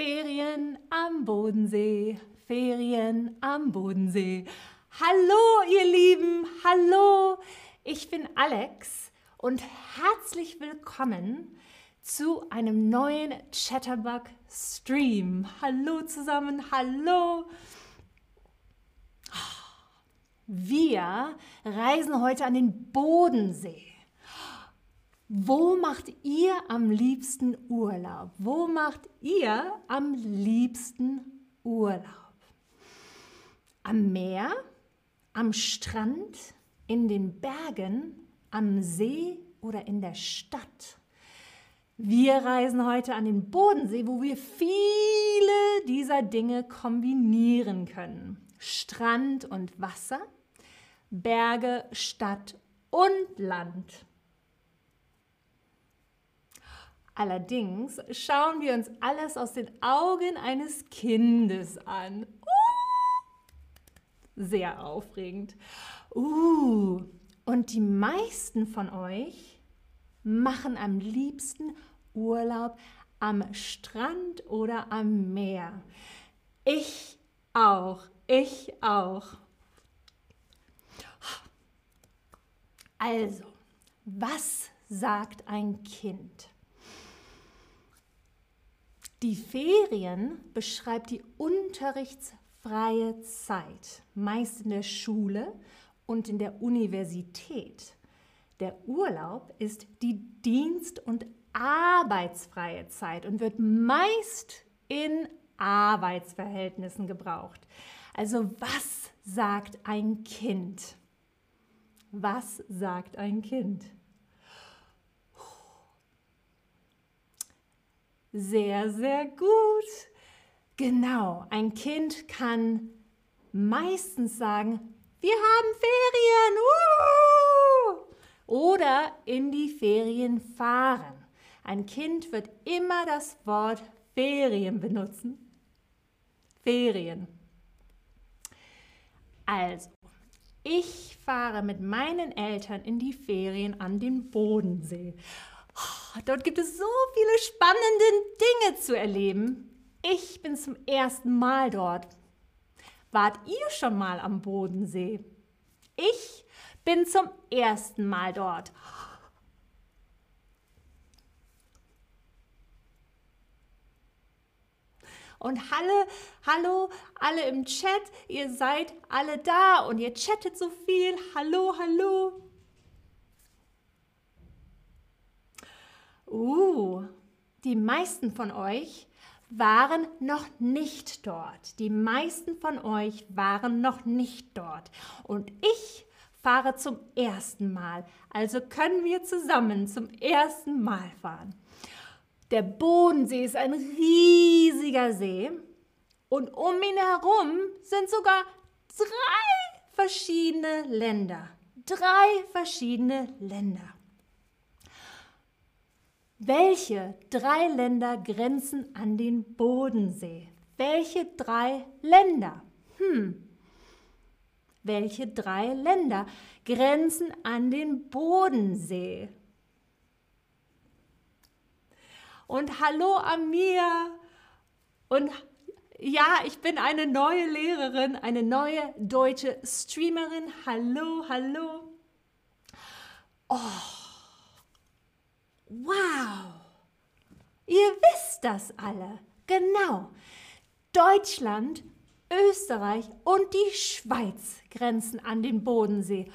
Ferien am Bodensee, Ferien am Bodensee. Hallo, ihr Lieben, hallo, ich bin Alex und herzlich willkommen zu einem neuen Chatterbug Stream. Hallo zusammen, hallo. Wir reisen heute an den Bodensee. Wo macht ihr am liebsten Urlaub? Wo macht ihr am liebsten Urlaub? Am Meer, am Strand, in den Bergen, am See oder in der Stadt? Wir reisen heute an den Bodensee, wo wir viele dieser Dinge kombinieren können. Strand und Wasser, Berge, Stadt und Land. Allerdings schauen wir uns alles aus den Augen eines Kindes an. Uh, sehr aufregend. Uh, und die meisten von euch machen am liebsten Urlaub am Strand oder am Meer. Ich auch, ich auch. Also, was sagt ein Kind? Die Ferien beschreibt die unterrichtsfreie Zeit, meist in der Schule und in der Universität. Der Urlaub ist die dienst- und arbeitsfreie Zeit und wird meist in Arbeitsverhältnissen gebraucht. Also was sagt ein Kind? Was sagt ein Kind? Sehr, sehr gut. Genau, ein Kind kann meistens sagen, wir haben Ferien. Uh! Oder in die Ferien fahren. Ein Kind wird immer das Wort Ferien benutzen. Ferien. Also, ich fahre mit meinen Eltern in die Ferien an den Bodensee. Dort gibt es so viele spannende Dinge zu erleben. Ich bin zum ersten Mal dort. Wart ihr schon mal am Bodensee? Ich bin zum ersten Mal dort. Und hallo, hallo, alle im Chat, ihr seid alle da und ihr chattet so viel. Hallo, hallo. Uh, die meisten von euch waren noch nicht dort. Die meisten von euch waren noch nicht dort. Und ich fahre zum ersten Mal. Also können wir zusammen zum ersten Mal fahren. Der Bodensee ist ein riesiger See und um ihn herum sind sogar drei verschiedene Länder. Drei verschiedene Länder. Welche drei Länder grenzen an den Bodensee? Welche drei Länder? Hm. Welche drei Länder grenzen an den Bodensee? Und hallo Amir. Und ja, ich bin eine neue Lehrerin, eine neue deutsche Streamerin. Hallo, hallo. Oh. Wow! Ihr wisst das alle. Genau. Deutschland, Österreich und die Schweiz grenzen an den Bodensee.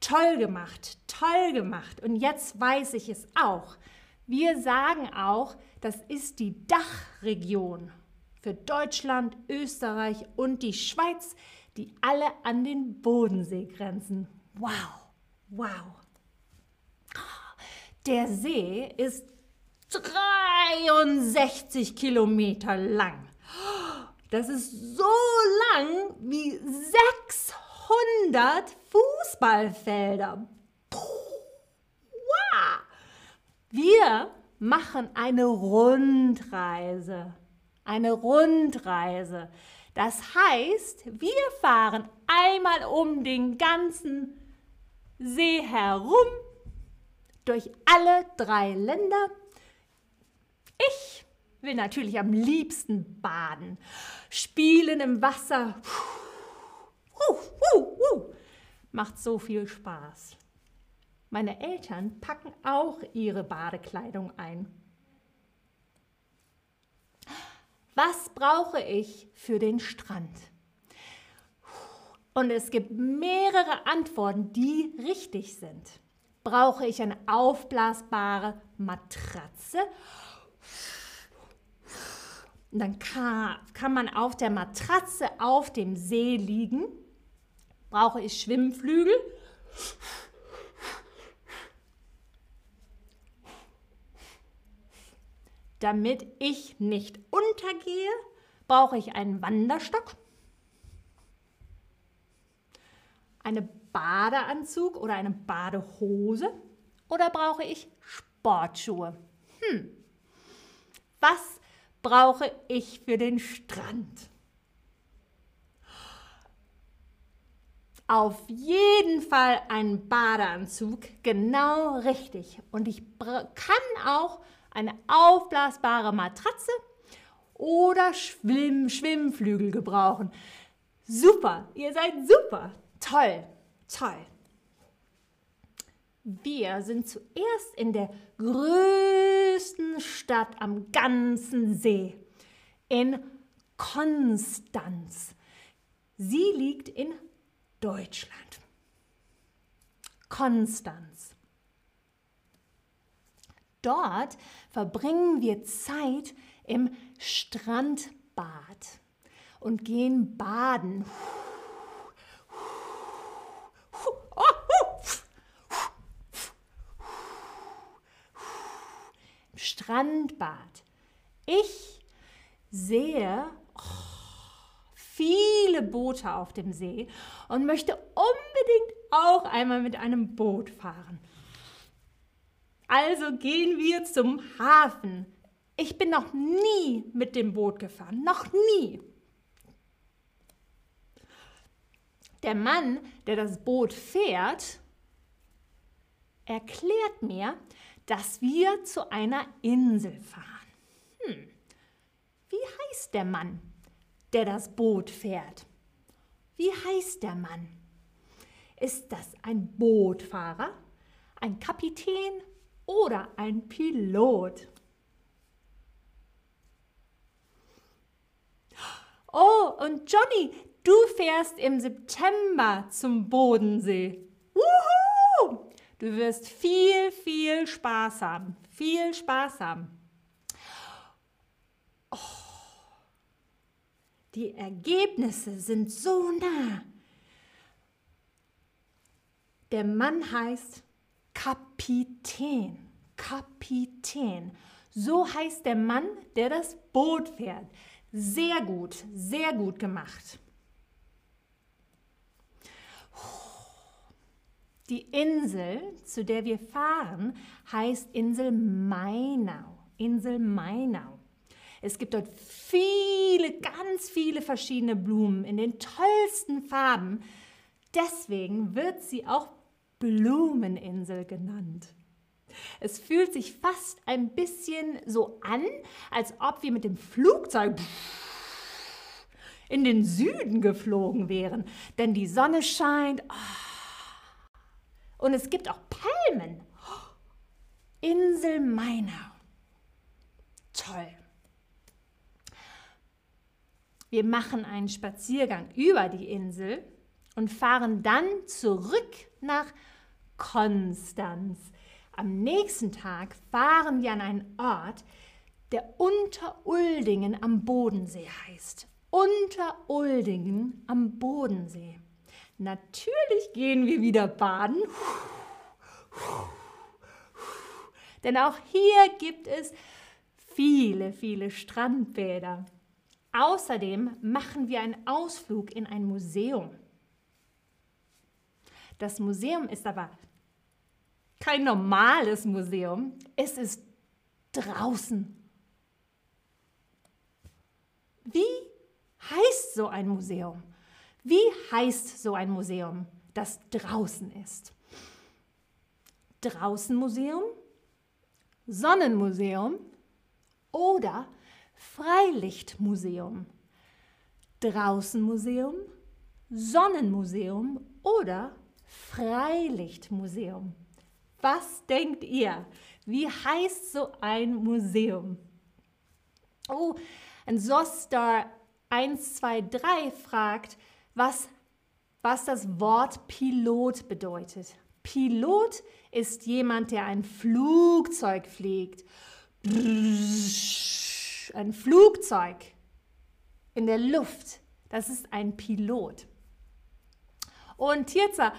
Toll gemacht, toll gemacht. Und jetzt weiß ich es auch. Wir sagen auch, das ist die Dachregion für Deutschland, Österreich und die Schweiz, die alle an den Bodensee grenzen. Wow, wow. Der See ist 63 Kilometer lang. Das ist so lang wie 600 Fußballfelder. Wir machen eine Rundreise. Eine Rundreise. Das heißt, wir fahren einmal um den ganzen See herum durch alle drei Länder. Ich will natürlich am liebsten baden, spielen im Wasser. Uh, uh, uh. Macht so viel Spaß. Meine Eltern packen auch ihre Badekleidung ein. Was brauche ich für den Strand? Und es gibt mehrere Antworten, die richtig sind. Brauche ich eine aufblasbare Matratze? dann kann, kann man auf der Matratze auf dem See liegen. Brauche ich Schwimmflügel? Damit ich nicht untergehe, brauche ich einen Wanderstock, einen Badeanzug oder eine Badehose oder brauche ich Sportschuhe? Hm. Was brauche ich für den Strand? Auf jeden Fall einen Badeanzug, genau richtig. Und ich kann auch eine aufblasbare Matratze oder Schwimm Schwimmflügel gebrauchen. Super, ihr seid super, toll, toll. Wir sind zuerst in der größten Stadt am ganzen See, in Konstanz. Sie liegt in Deutschland. Konstanz. Dort verbringen wir Zeit im Strandbad und gehen baden. Im Strandbad. Ich sehe oh, viele Boote auf dem See und möchte unbedingt auch einmal mit einem Boot fahren. Also gehen wir zum Hafen. Ich bin noch nie mit dem Boot gefahren, noch nie. Der Mann, der das Boot fährt, erklärt mir, dass wir zu einer Insel fahren. Hm. Wie heißt der Mann, der das Boot fährt? Wie heißt der Mann? Ist das ein Bootfahrer, ein Kapitän oder ein Pilot. Oh, und Johnny, du fährst im September zum Bodensee. Wuhu! Du wirst viel, viel Spaß haben. Viel Spaß haben. Oh, die Ergebnisse sind so nah. Der Mann heißt Kapitän. Kapitän. So heißt der Mann, der das Boot fährt. Sehr gut, sehr gut gemacht. Die Insel, zu der wir fahren, heißt Insel Mainau. Insel Mainau. Es gibt dort viele, ganz viele verschiedene Blumen in den tollsten Farben. Deswegen wird sie auch Blumeninsel genannt. Es fühlt sich fast ein bisschen so an, als ob wir mit dem Flugzeug in den Süden geflogen wären, denn die Sonne scheint oh. Und es gibt auch Palmen. Insel Mainau. Toll. Wir machen einen Spaziergang über die Insel und fahren dann zurück nach Konstanz. Am nächsten Tag fahren wir an einen Ort, der Unteruldingen am Bodensee heißt. Unteruldingen am Bodensee. Natürlich gehen wir wieder baden. Denn auch hier gibt es viele, viele Strandbäder. Außerdem machen wir einen Ausflug in ein Museum. Das Museum ist aber kein normales Museum, es ist draußen. Wie heißt so ein Museum? Wie heißt so ein Museum, das draußen ist? Draußenmuseum, Sonnenmuseum oder Freilichtmuseum, Draußenmuseum, Sonnenmuseum oder Freilichtmuseum. Was denkt ihr? Wie heißt so ein Museum? Oh, ein Sostar 123 fragt, was, was das Wort Pilot bedeutet. Pilot ist jemand, der ein Flugzeug fliegt. Ein Flugzeug in der Luft. Das ist ein Pilot. Und Tirza,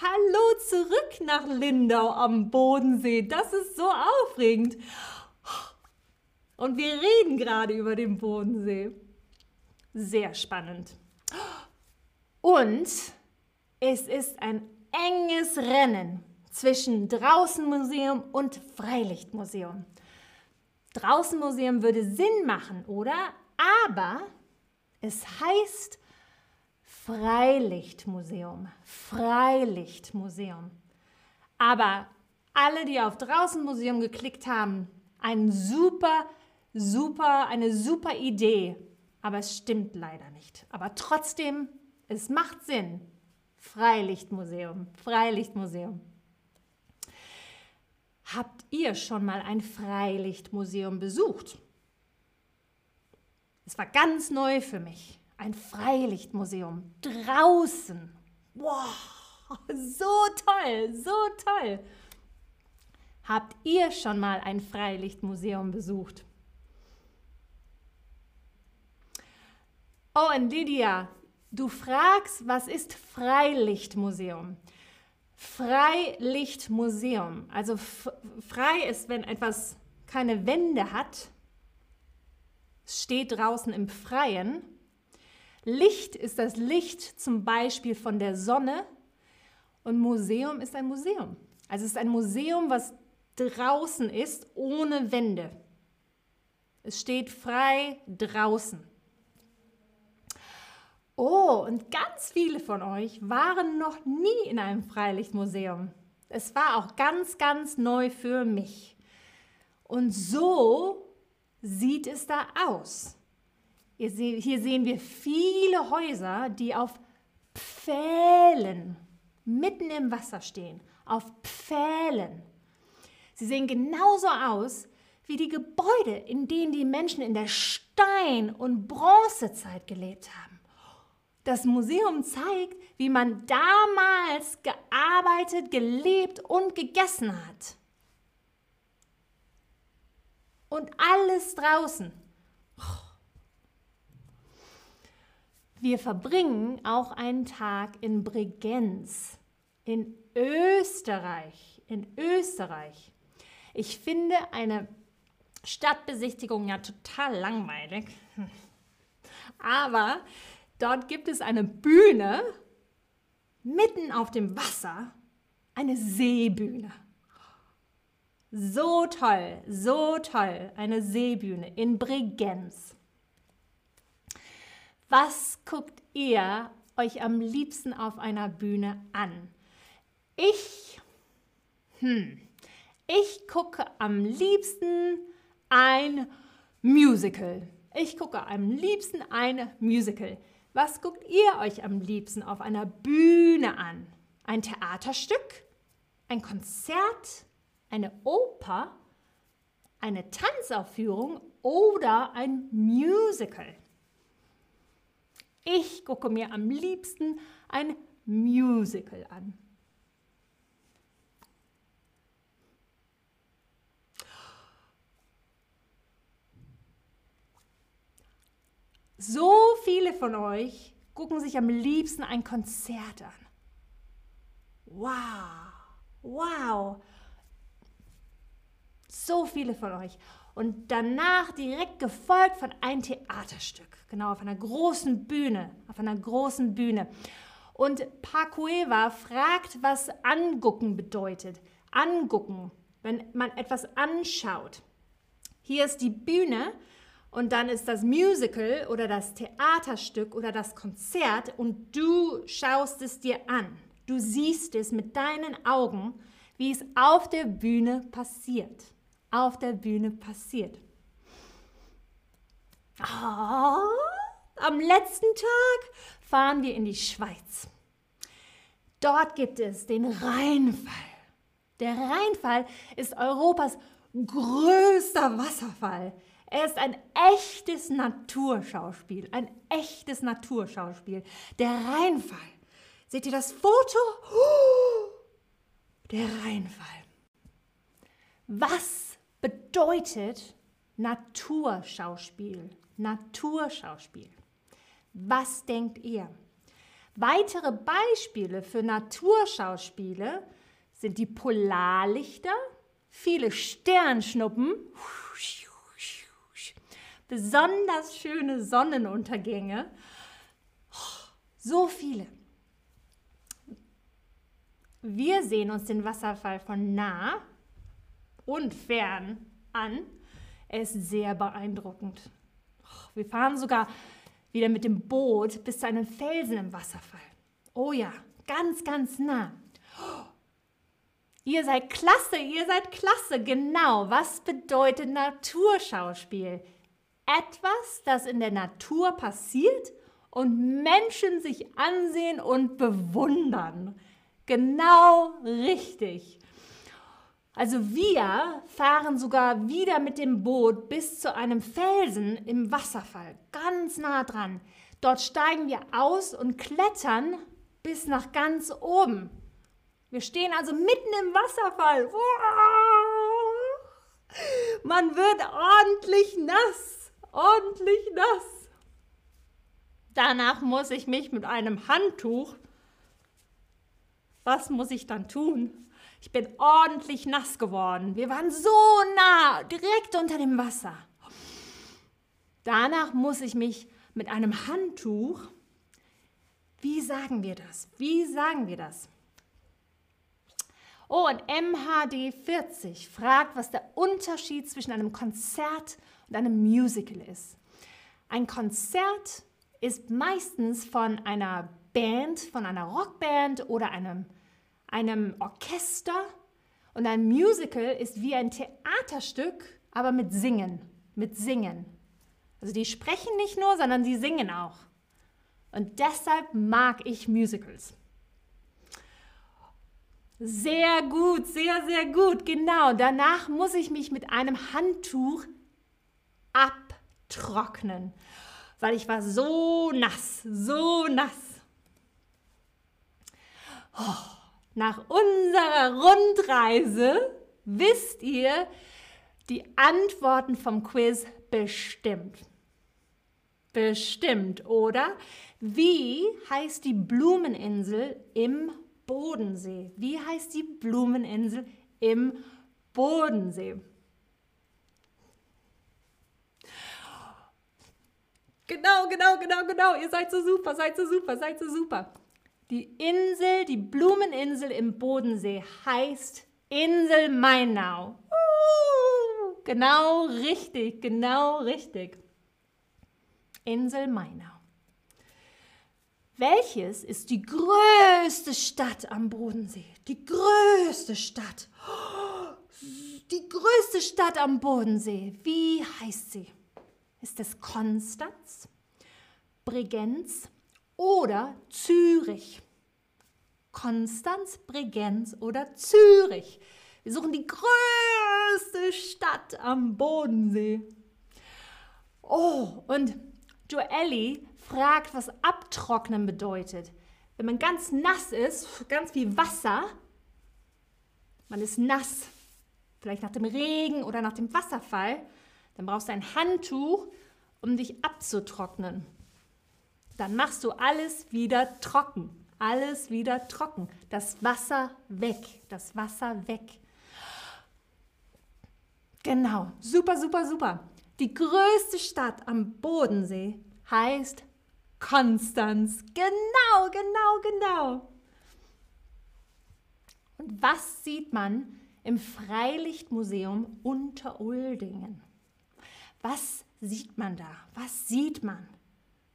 hallo zurück nach Lindau am Bodensee. Das ist so aufregend. Und wir reden gerade über den Bodensee. Sehr spannend. Und es ist ein enges Rennen zwischen Draußenmuseum und Freilichtmuseum. Draußenmuseum würde Sinn machen, oder? Aber es heißt Freilichtmuseum. Freilichtmuseum. Aber alle, die auf Draußenmuseum geklickt haben, ein super, super, eine super Idee. Aber es stimmt leider nicht. Aber trotzdem, es macht Sinn. Freilichtmuseum, Freilichtmuseum. Habt ihr schon mal ein Freilichtmuseum besucht? Es war ganz neu für mich. Ein Freilichtmuseum draußen. Wow, so toll, so toll. Habt ihr schon mal ein Freilichtmuseum besucht? Oh, und Lydia, du fragst, was ist Freilichtmuseum? Freilichtmuseum. Also frei ist, wenn etwas keine Wände hat, steht draußen im Freien. Licht ist das Licht zum Beispiel von der Sonne und Museum ist ein Museum. Also es ist ein Museum, was draußen ist, ohne Wände. Es steht frei draußen. Oh, und ganz viele von euch waren noch nie in einem Freilichtmuseum. Es war auch ganz, ganz neu für mich. Und so sieht es da aus. Hier sehen wir viele Häuser, die auf Pfählen mitten im Wasser stehen. Auf Pfählen. Sie sehen genauso aus wie die Gebäude, in denen die Menschen in der Stein- und Bronzezeit gelebt haben. Das Museum zeigt, wie man damals gearbeitet, gelebt und gegessen hat. Und alles draußen. Wir verbringen auch einen Tag in Bregenz, in Österreich. In Österreich. Ich finde eine Stadtbesichtigung ja total langweilig. Aber Dort gibt es eine Bühne mitten auf dem Wasser, eine Seebühne. So toll, so toll, eine Seebühne in Bregenz. Was guckt ihr euch am liebsten auf einer Bühne an? Ich, hm, ich gucke am liebsten ein Musical. Ich gucke am liebsten ein Musical. Was guckt ihr euch am liebsten auf einer Bühne an? Ein Theaterstück? Ein Konzert? Eine Oper? Eine Tanzaufführung oder ein Musical? Ich gucke mir am liebsten ein Musical an. So viele von euch gucken sich am liebsten ein Konzert an. Wow, wow. So viele von euch. Und danach direkt gefolgt von einem Theaterstück. Genau, auf einer großen Bühne. Auf einer großen Bühne. Und Pacueva fragt, was angucken bedeutet. Angucken, wenn man etwas anschaut. Hier ist die Bühne und dann ist das Musical oder das Theaterstück oder das Konzert und du schaust es dir an. Du siehst es mit deinen Augen, wie es auf der Bühne passiert. Auf der Bühne passiert. Oh, am letzten Tag fahren wir in die Schweiz. Dort gibt es den Rheinfall. Der Rheinfall ist Europas größter Wasserfall. Er ist ein echtes Naturschauspiel, ein echtes Naturschauspiel. Der Rheinfall. Seht ihr das Foto? Der Rheinfall. Was bedeutet Naturschauspiel? Naturschauspiel. Was denkt ihr? Weitere Beispiele für Naturschauspiele sind die Polarlichter, viele Sternschnuppen, besonders schöne Sonnenuntergänge, so viele. Wir sehen uns den Wasserfall von nah und fern an. Er ist sehr beeindruckend. Wir fahren sogar wieder mit dem Boot bis zu einem Felsen im Wasserfall. Oh ja, ganz, ganz nah. Ihr seid klasse, ihr seid klasse. Genau, was bedeutet Naturschauspiel? Etwas, das in der Natur passiert und Menschen sich ansehen und bewundern. Genau richtig. Also wir fahren sogar wieder mit dem Boot bis zu einem Felsen im Wasserfall, ganz nah dran. Dort steigen wir aus und klettern bis nach ganz oben. Wir stehen also mitten im Wasserfall. Man wird ordentlich nass, ordentlich nass. Danach muss ich mich mit einem Handtuch, was muss ich dann tun? Ich bin ordentlich nass geworden. Wir waren so nah, direkt unter dem Wasser. Danach muss ich mich mit einem Handtuch, wie sagen wir das? Wie sagen wir das? Oh, und MHD 40 fragt, was der Unterschied zwischen einem Konzert und einem Musical ist. Ein Konzert ist meistens von einer Band, von einer Rockband oder einem einem Orchester und ein Musical ist wie ein Theaterstück, aber mit Singen, mit Singen. Also die sprechen nicht nur, sondern sie singen auch. Und deshalb mag ich Musicals. Sehr gut, sehr, sehr gut, genau. Danach muss ich mich mit einem Handtuch abtrocknen, weil ich war so nass, so nass. Oh. Nach unserer Rundreise wisst ihr die Antworten vom Quiz bestimmt. Bestimmt, oder? Wie heißt die Blumeninsel im Bodensee? Wie heißt die Blumeninsel im Bodensee? Genau, genau, genau, genau. Ihr seid so super, seid so super, seid so super. Die Insel, die Blumeninsel im Bodensee heißt Insel Mainau. Uh, genau richtig, genau richtig. Insel Mainau. Welches ist die größte Stadt am Bodensee? Die größte Stadt. Die größte Stadt am Bodensee. Wie heißt sie? Ist es Konstanz, Bregenz, oder Zürich. Konstanz, Bregenz oder Zürich. Wir suchen die größte Stadt am Bodensee. Oh, und Joelli fragt, was abtrocknen bedeutet. Wenn man ganz nass ist, ganz wie Wasser, man ist nass, vielleicht nach dem Regen oder nach dem Wasserfall, dann brauchst du ein Handtuch, um dich abzutrocknen dann machst du alles wieder trocken. Alles wieder trocken. Das Wasser weg. Das Wasser weg. Genau. Super, super, super. Die größte Stadt am Bodensee heißt Konstanz. Genau, genau, genau. Und was sieht man im Freilichtmuseum Unteruldingen? Was sieht man da? Was sieht man?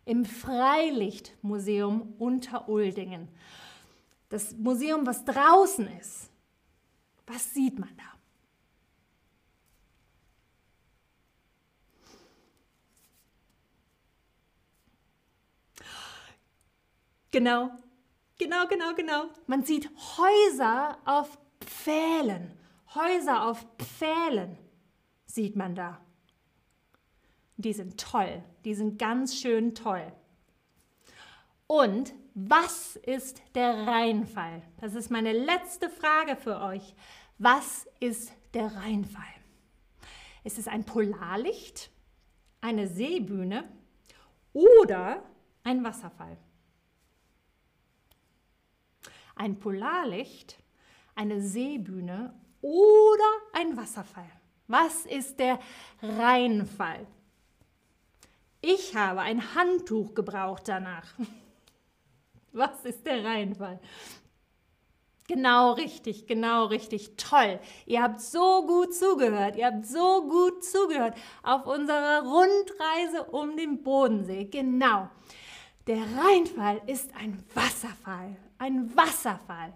Im Freilichtmuseum unter Uldingen? Das Museum, was draußen ist. Was sieht man da? Genau, genau, genau, genau. Man sieht Häuser auf Pfählen. Häuser auf Pfählen sieht man da. Die sind toll, die sind ganz schön toll. Und was ist der Rheinfall? Das ist meine letzte Frage für euch. Was ist der Rheinfall? Ist es ein Polarlicht, eine Seebühne oder ein Wasserfall? Ein Polarlicht, eine Seebühne oder ein Wasserfall? Was ist der Rheinfall? Ich habe ein Handtuch gebraucht danach. Was ist der Rheinfall? Genau richtig, genau richtig. Toll. Ihr habt so gut zugehört. Ihr habt so gut zugehört auf unserer Rundreise um den Bodensee. Genau. Der Rheinfall ist ein Wasserfall. Ein Wasserfall.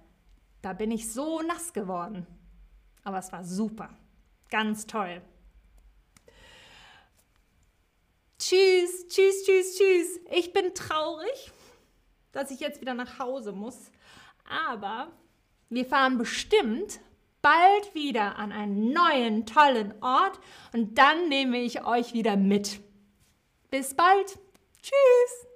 Da bin ich so nass geworden. Aber es war super. Ganz toll. Tschüss, tschüss, tschüss, tschüss. Ich bin traurig dass ich jetzt wieder nach Hause muss. Aber wir fahren bestimmt bald wieder an einen neuen, tollen Ort und dann nehme ich euch wieder mit. Bis bald. Tschüss.